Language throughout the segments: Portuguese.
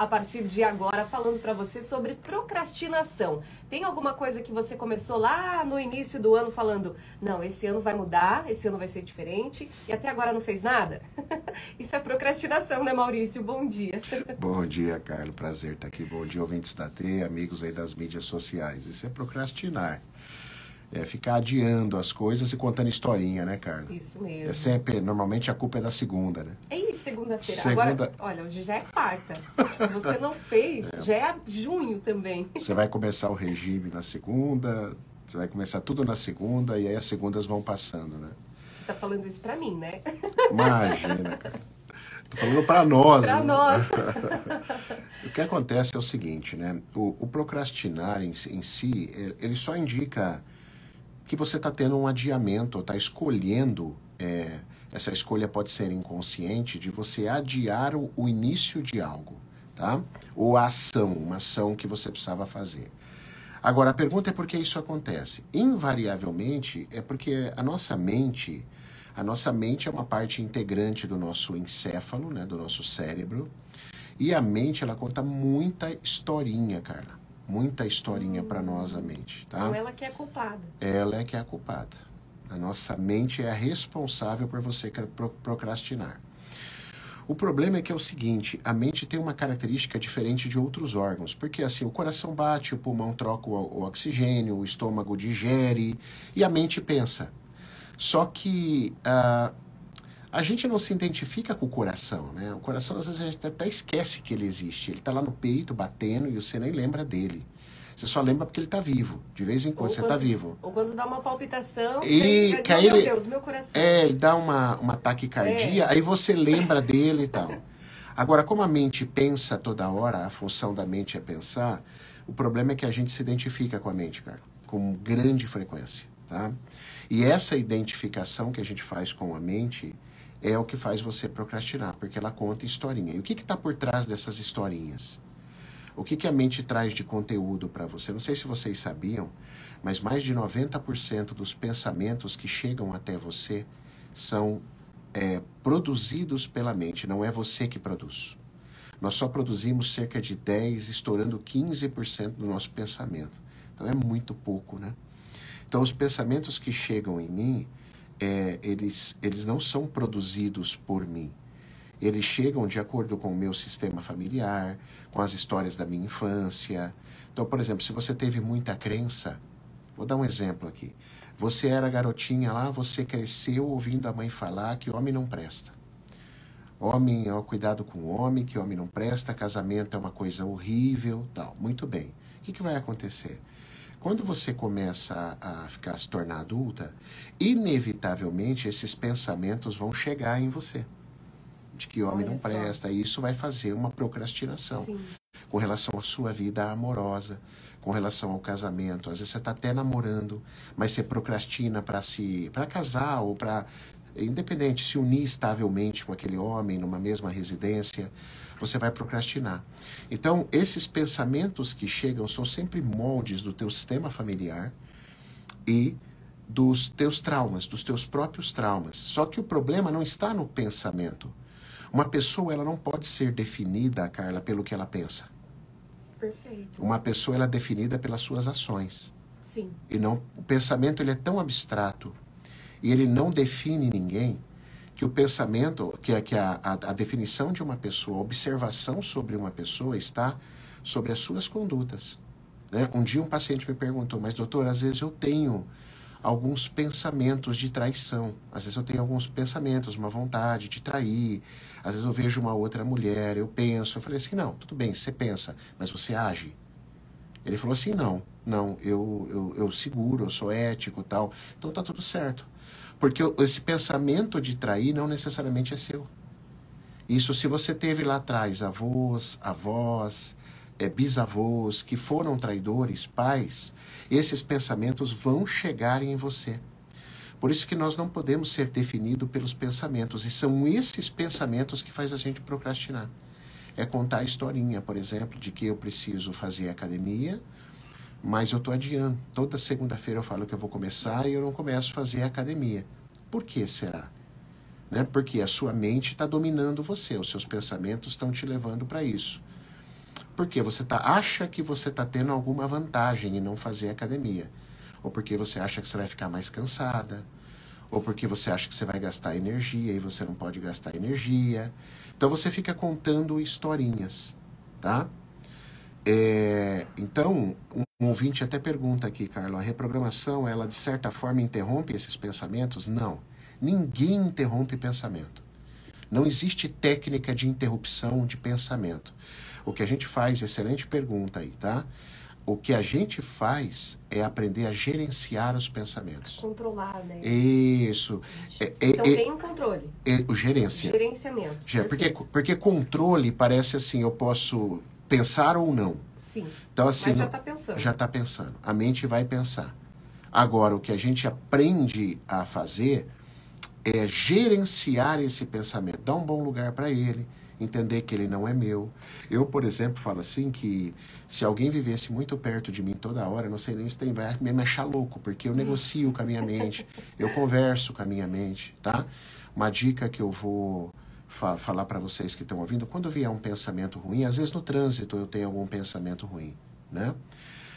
a partir de agora falando para você sobre procrastinação. Tem alguma coisa que você começou lá no início do ano falando, não, esse ano vai mudar, esse ano vai ser diferente, e até agora não fez nada? Isso é procrastinação, né, Maurício? Bom dia. Bom dia, Carlos. Prazer estar aqui. Bom dia, ouvintes da T, amigos aí das mídias sociais. Isso é procrastinar é ficar adiando as coisas e contando historinha, né, Carla? Isso mesmo. É sempre, normalmente a culpa é da segunda, né? É segunda-feira. Segunda... Agora, olha, hoje já é quarta. Se você não fez, é. já é junho também. Você vai começar o regime na segunda, você vai começar tudo na segunda e aí as segundas vão passando, né? Você tá falando isso pra mim, né? Imagina, cara. Tô falando para nós. Para né? nós. o que acontece é o seguinte, né? O, o procrastinar em, em si, ele só indica que você está tendo um adiamento, está escolhendo, é, essa escolha pode ser inconsciente, de você adiar o, o início de algo, tá? Ou a ação, uma ação que você precisava fazer. Agora, a pergunta é por que isso acontece? Invariavelmente, é porque a nossa mente, a nossa mente é uma parte integrante do nosso encéfalo, né, do nosso cérebro, e a mente, ela conta muita historinha, Carla muita historinha para nós a mente, tá? Então ela que é culpada. Ela é que é a culpada. A nossa mente é a responsável por você procrastinar. O problema é que é o seguinte, a mente tem uma característica diferente de outros órgãos, porque assim, o coração bate, o pulmão troca o, oxigênio, o estômago digere e a mente pensa. Só que uh, a gente não se identifica com o coração, né? O coração, às vezes, a gente até esquece que ele existe. Ele está lá no peito, batendo, e você nem lembra dele. Você só lembra porque ele está vivo. De vez em quando você está vivo. Ou quando dá uma palpitação, e tem, meu ele, Deus, meu coração. É, ele dá uma, uma taquicardia, é. aí você lembra dele e tal. Agora, como a mente pensa toda hora, a função da mente é pensar, o problema é que a gente se identifica com a mente, cara, com grande frequência, tá? E essa identificação que a gente faz com a mente é o que faz você procrastinar, porque ela conta historinha. E o que está por trás dessas historinhas? O que, que a mente traz de conteúdo para você? Não sei se vocês sabiam, mas mais de 90% dos pensamentos que chegam até você são é, produzidos pela mente, não é você que produz. Nós só produzimos cerca de 10, estourando 15% do nosso pensamento. Então é muito pouco, né? Então os pensamentos que chegam em mim, é, eles, eles não são produzidos por mim. Eles chegam de acordo com o meu sistema familiar, com as histórias da minha infância. Então, por exemplo, se você teve muita crença, vou dar um exemplo aqui. Você era garotinha lá, você cresceu ouvindo a mãe falar que homem não presta. Homem, ó, cuidado com o homem, que homem não presta, casamento é uma coisa horrível, tal. Muito bem. O que, que vai acontecer? Quando você começa a, a ficar se tornar adulta, inevitavelmente esses pensamentos vão chegar em você. De que homem Olha não presta, só. e isso vai fazer uma procrastinação Sim. com relação à sua vida amorosa, com relação ao casamento. Às vezes você está até namorando, mas você procrastina para se para casar ou para independente se unir estavelmente com aquele homem numa mesma residência você vai procrastinar. Então, esses pensamentos que chegam são sempre moldes do teu sistema familiar e dos teus traumas, dos teus próprios traumas. Só que o problema não está no pensamento. Uma pessoa ela não pode ser definida, Carla, pelo que ela pensa. Perfeito. Uma pessoa ela é definida pelas suas ações. Sim. E não o pensamento ele é tão abstrato e ele não define ninguém que o pensamento, que, é, que a, a, a definição de uma pessoa, a observação sobre uma pessoa está sobre as suas condutas. Né? Um dia um paciente me perguntou, mas doutor, às vezes eu tenho alguns pensamentos de traição. Às vezes eu tenho alguns pensamentos, uma vontade de trair. Às vezes eu vejo uma outra mulher, eu penso. Eu falei assim, não, tudo bem, você pensa, mas você age. Ele falou assim, não, não, eu, eu, eu seguro, eu sou ético tal. Então tá tudo certo. Porque esse pensamento de trair não necessariamente é seu. Isso se você teve lá atrás avós, avós, é, bisavós que foram traidores, pais, esses pensamentos vão chegar em você. Por isso que nós não podemos ser definidos pelos pensamentos. E são esses pensamentos que faz a gente procrastinar. É contar a historinha, por exemplo, de que eu preciso fazer academia, mas eu estou adiando. Toda segunda-feira eu falo que eu vou começar e eu não começo a fazer academia. Por que será? Né? Porque a sua mente está dominando você, os seus pensamentos estão te levando para isso. Porque você tá, acha que você está tendo alguma vantagem em não fazer academia. Ou porque você acha que você vai ficar mais cansada. Ou porque você acha que você vai gastar energia e você não pode gastar energia. Então você fica contando historinhas, tá? É, então, um ouvinte até pergunta aqui, Carlos, a reprogramação, ela de certa forma interrompe esses pensamentos? Não. Ninguém interrompe pensamento. Não existe técnica de interrupção de pensamento. O que a gente faz, excelente pergunta aí, tá? O que a gente faz é aprender a gerenciar os pensamentos. Controlar, né? Isso. É, é, então é, tem um controle. É, o gerência. Gerenciamento. Porque, porque controle parece assim, eu posso pensar ou não. Sim. Então, assim, Mas já está pensando. Já está pensando. A mente vai pensar. Agora, o que a gente aprende a fazer é gerenciar esse pensamento, dar um bom lugar para ele, entender que ele não é meu. Eu, por exemplo, falo assim que se alguém vivesse muito perto de mim toda hora, não sei nem se tem vai me achar louco, porque eu negocio com a minha mente, eu converso com a minha mente, tá? Uma dica que eu vou fa falar para vocês que estão ouvindo, quando vier um pensamento ruim, às vezes no trânsito eu tenho algum pensamento ruim, né?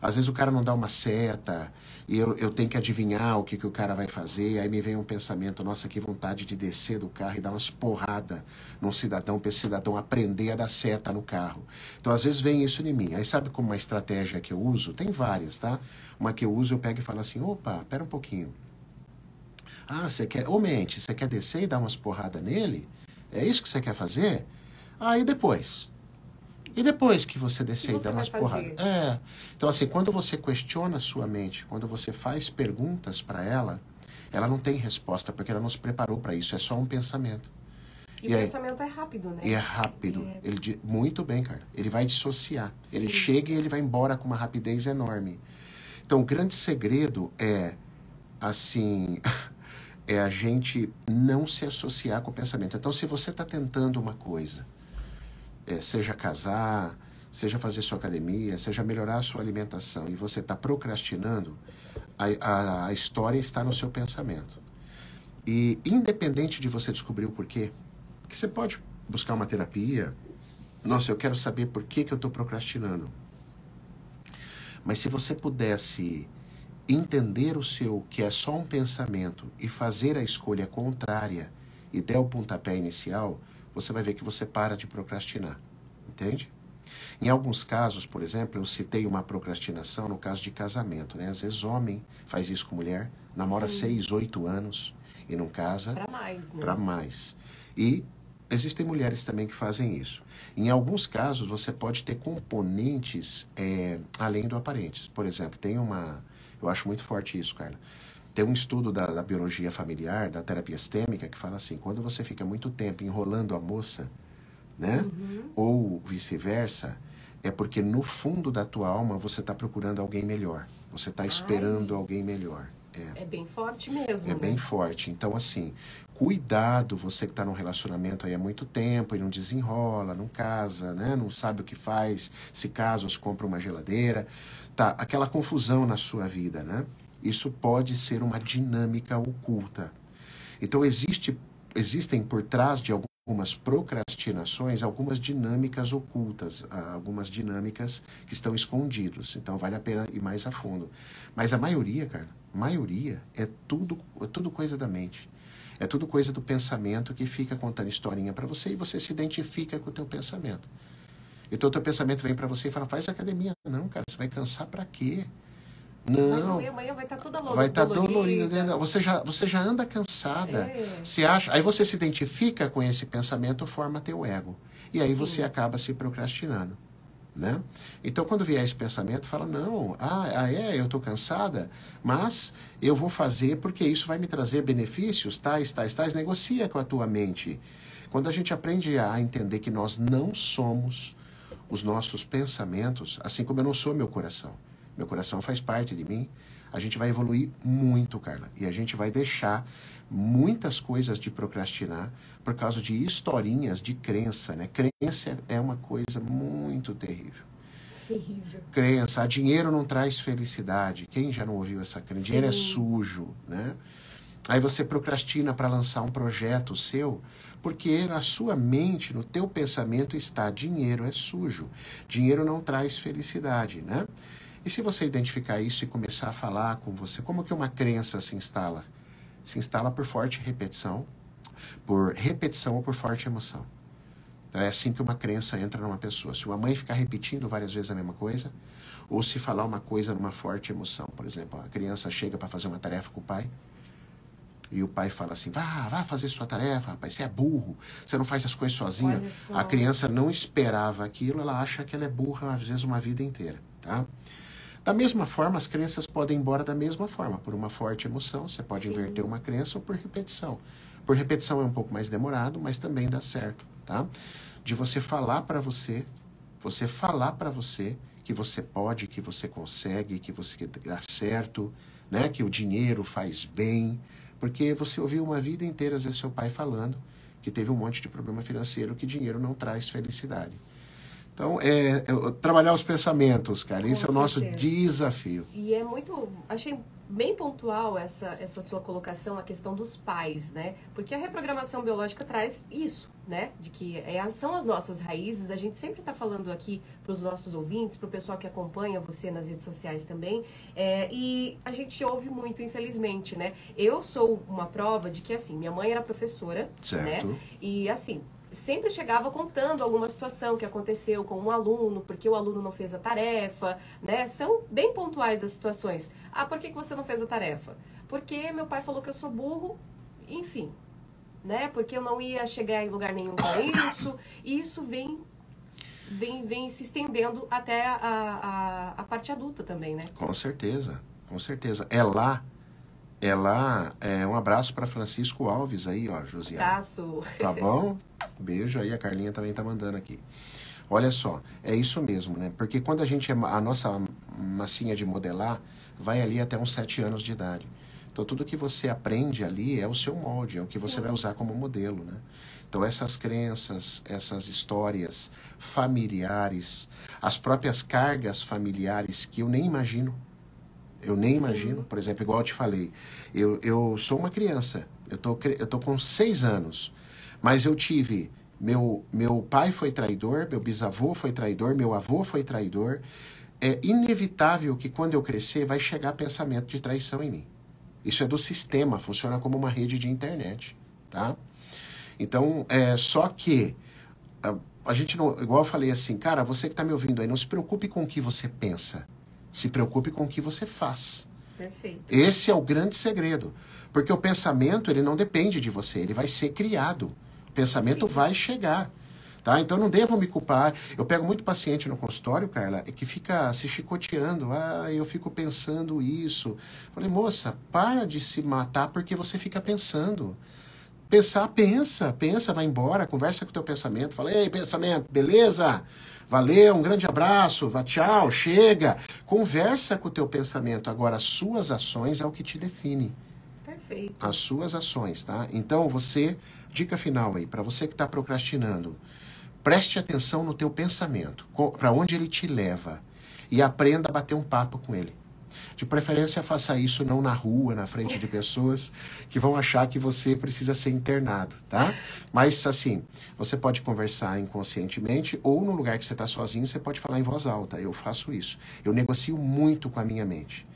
Às vezes o cara não dá uma seta e eu, eu tenho que adivinhar o que, que o cara vai fazer. Aí me vem um pensamento, nossa, que vontade de descer do carro e dar umas porradas num cidadão para esse cidadão aprender a dar seta no carro. Então às vezes vem isso em mim. Aí sabe como uma estratégia que eu uso? Tem várias, tá? Uma que eu uso, eu pego e falo assim, opa, pera um pouquinho. Ah, você quer, ô mente, você quer descer e dar umas porradas nele? É isso que você quer fazer? Aí ah, depois. E depois que você descer e dar umas porradas? É. Então, assim, quando você questiona a sua mente, quando você faz perguntas para ela, ela não tem resposta, porque ela não se preparou para isso, é só um pensamento. E, e o aí, pensamento é rápido, né? E é rápido. É. Ele, muito bem, cara. Ele vai dissociar. Sim. Ele chega e ele vai embora com uma rapidez enorme. Então, o grande segredo é, assim, é a gente não se associar com o pensamento. Então, se você está tentando uma coisa é, seja casar, seja fazer sua academia, seja melhorar a sua alimentação e você está procrastinando, a, a, a, história está no seu pensamento. E independente de você descobrir o porquê, que você pode buscar uma terapia, nossa, eu quero saber por que, que eu estou procrastinando. Mas se você pudesse entender o seu, que é só um pensamento, e fazer a escolha contrária e der o pontapé inicial, você vai ver que você para de procrastinar. Entende? Em alguns casos, por exemplo, eu citei uma procrastinação no caso de casamento, né? Às vezes homem faz isso com mulher, namora Sim. seis, oito anos e não casa. Para mais, né? Para mais. E existem mulheres também que fazem isso. Em alguns casos, você pode ter componentes é, além do aparentes. Por exemplo, tem uma. Eu acho muito forte isso, Carla. Tem um estudo da, da, biologia familiar, da terapia sistêmica, que fala assim: quando você fica muito tempo enrolando a moça, né? Uhum. Ou vice-versa, é porque no fundo da tua alma você está procurando alguém melhor. Você está esperando alguém melhor. É. é bem forte mesmo. É né? bem forte. Então, assim, cuidado, você que está num relacionamento aí há muito tempo e não desenrola, não casa, né? Não sabe o que faz, se casa ou se compra uma geladeira. Tá, aquela confusão na sua vida, né? Isso pode ser uma dinâmica oculta. Então, existe, existem por trás de algumas procrastinações algumas dinâmicas ocultas, ah, algumas dinâmicas que estão escondidas. Então, vale a pena ir mais a fundo. Mas a maioria, cara, maioria é tudo, é tudo coisa da mente. É tudo coisa do pensamento que fica contando historinha para você e você se identifica com o teu pensamento. Então o teu pensamento vem para você e fala, faz academia. Não, cara, você vai cansar para quê? Não. Amanhã vai estar tá toda dolorida. Vai estar tá dolorida. Você já, você já anda cansada. É. Se acha, aí você se identifica com esse pensamento, forma teu ego. E aí Sim. você acaba se procrastinando. Né? Então, quando vier esse pensamento, fala: não, ah, ah é, eu estou cansada, mas eu vou fazer porque isso vai me trazer benefícios, tais, tais, tais. Negocia com a tua mente. Quando a gente aprende a entender que nós não somos os nossos pensamentos, assim como eu não sou meu coração. Meu coração faz parte de mim. A gente vai evoluir muito, Carla. E a gente vai deixar muitas coisas de procrastinar por causa de historinhas de crença, né? Crença é uma coisa muito terrível. Terrível. Crença, a dinheiro não traz felicidade. Quem já não ouviu essa crença? Dinheiro é sujo, né? Aí você procrastina para lançar um projeto seu, porque na sua mente, no teu pensamento está dinheiro é sujo. Dinheiro não traz felicidade, né? E se você identificar isso e começar a falar com você, como que uma crença se instala? Se instala por forte repetição, por repetição ou por forte emoção. Então é assim que uma crença entra numa pessoa. Se uma mãe ficar repetindo várias vezes a mesma coisa, ou se falar uma coisa numa forte emoção, por exemplo, a criança chega para fazer uma tarefa com o pai, e o pai fala assim: vá, vá fazer sua tarefa, rapaz, você é burro, você não faz as coisas sozinho. A criança não esperava aquilo, ela acha que ela é burra, às vezes, uma vida inteira. Tá? Da mesma forma, as crenças podem ir embora da mesma forma, por uma forte emoção, você pode Sim. inverter uma crença ou por repetição. Por repetição é um pouco mais demorado, mas também dá certo, tá? De você falar para você, você falar para você que você pode, que você consegue, que você dá certo, né? Que o dinheiro faz bem, porque você ouviu uma vida inteira, às vezes, seu pai falando que teve um monte de problema financeiro, que dinheiro não traz felicidade. Então, é, é trabalhar os pensamentos, cara. Esse é o nosso desafio. E é muito. Achei bem pontual essa, essa sua colocação, a questão dos pais, né? Porque a reprogramação biológica traz isso, né? De que é, são as nossas raízes. A gente sempre está falando aqui para os nossos ouvintes, para o pessoal que acompanha você nas redes sociais também. É, e a gente ouve muito, infelizmente, né? Eu sou uma prova de que, assim, minha mãe era professora, certo. né? E, assim, sempre chegava contando alguma situação que aconteceu com um aluno, porque o aluno não fez a tarefa, né? São bem pontuais as situações. Ah, por que, que você não fez a tarefa? Porque meu pai falou que eu sou burro, enfim, né? Porque eu não ia chegar em lugar nenhum com isso. E isso vem vem, vem se estendendo até a, a, a parte adulta também, né? Com certeza, com certeza. É lá é lá, é, um abraço para Francisco Alves aí, ó, Josiane. Abraço. Tá bom? Beijo aí, a Carlinha também tá mandando aqui. Olha só, é isso mesmo, né? Porque quando a gente, a nossa massinha de modelar vai ali até uns sete anos de idade. Então tudo que você aprende ali é o seu molde, é o que Sim. você vai usar como modelo, né? Então essas crenças, essas histórias familiares, as próprias cargas familiares que eu nem imagino, eu nem Sim. imagino, por exemplo, igual eu te falei, eu, eu sou uma criança, eu tô, eu tô com seis anos, mas eu tive, meu, meu pai foi traidor, meu bisavô foi traidor, meu avô foi traidor. É inevitável que quando eu crescer vai chegar pensamento de traição em mim. Isso é do sistema, funciona como uma rede de internet, tá? Então, é só que a, a gente não, igual eu falei assim, cara, você que está me ouvindo aí, não se preocupe com o que você pensa. Se preocupe com o que você faz. Perfeito. Esse é o grande segredo. Porque o pensamento, ele não depende de você, ele vai ser criado. O pensamento Sim. vai chegar. Tá? Então não devo me culpar. Eu pego muito paciente no consultório, Carla, que fica se chicoteando. Ah, eu fico pensando isso. Falei, moça, para de se matar porque você fica pensando. Pensar, pensa, pensa, vai embora, conversa com o teu pensamento. Fala, ei, pensamento, beleza? Valeu, um grande abraço, vá tchau, chega. Conversa com o teu pensamento. Agora, as suas ações é o que te define. Perfeito. As suas ações, tá? Então, você, dica final aí, para você que está procrastinando, preste atenção no teu pensamento, para onde ele te leva e aprenda a bater um papo com ele. De preferência, faça isso não na rua, na frente de pessoas que vão achar que você precisa ser internado, tá? Mas, assim, você pode conversar inconscientemente ou no lugar que você está sozinho, você pode falar em voz alta. Eu faço isso. Eu negocio muito com a minha mente.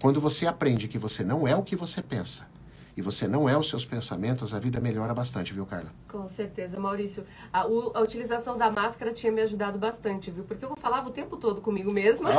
Quando você aprende que você não é o que você pensa, e você não é os seus pensamentos, a vida melhora bastante, viu, Carla? Com certeza, Maurício. A, a utilização da máscara tinha me ajudado bastante, viu? Porque eu falava o tempo todo comigo mesma.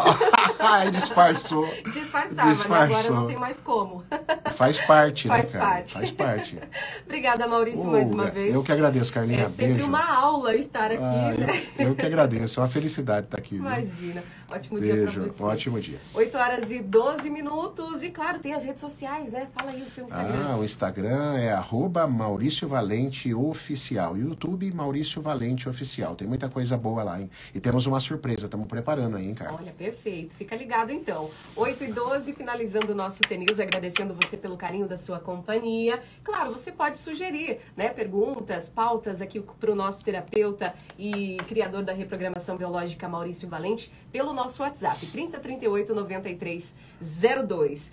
Ah, disfarçou. Disfarçava, Disfarçou. Né? agora não tem mais como. Faz parte, Faz né, parte. Faz parte. Obrigada, Maurício, uh, mais uma vez. Eu que agradeço, Carlinha. É sempre Beijo. uma aula estar aqui, ah, né? Eu, eu, que agradeço. É uma felicidade estar aqui. Imagina. Viu? Ótimo Beijo. dia pra você. Ótimo dia. 8 horas e 12 minutos. E claro, tem as redes sociais, né? Fala aí o seu Instagram. Ah, o Instagram é arroba Maurício Valente Oficial. YouTube Maurício Valente Oficial. Tem muita coisa boa lá, hein? E temos uma surpresa, estamos preparando aí, hein, cara? Olha, perfeito. Fica ligado então. 8 e 12, finalizando o nosso TNews, agradecendo você pelo carinho da sua companhia. Claro, você pode sugerir, né, perguntas, pautas aqui para o nosso terapeuta e criador da reprogramação biológica Maurício Valente pelo nosso WhatsApp, 3038 9302.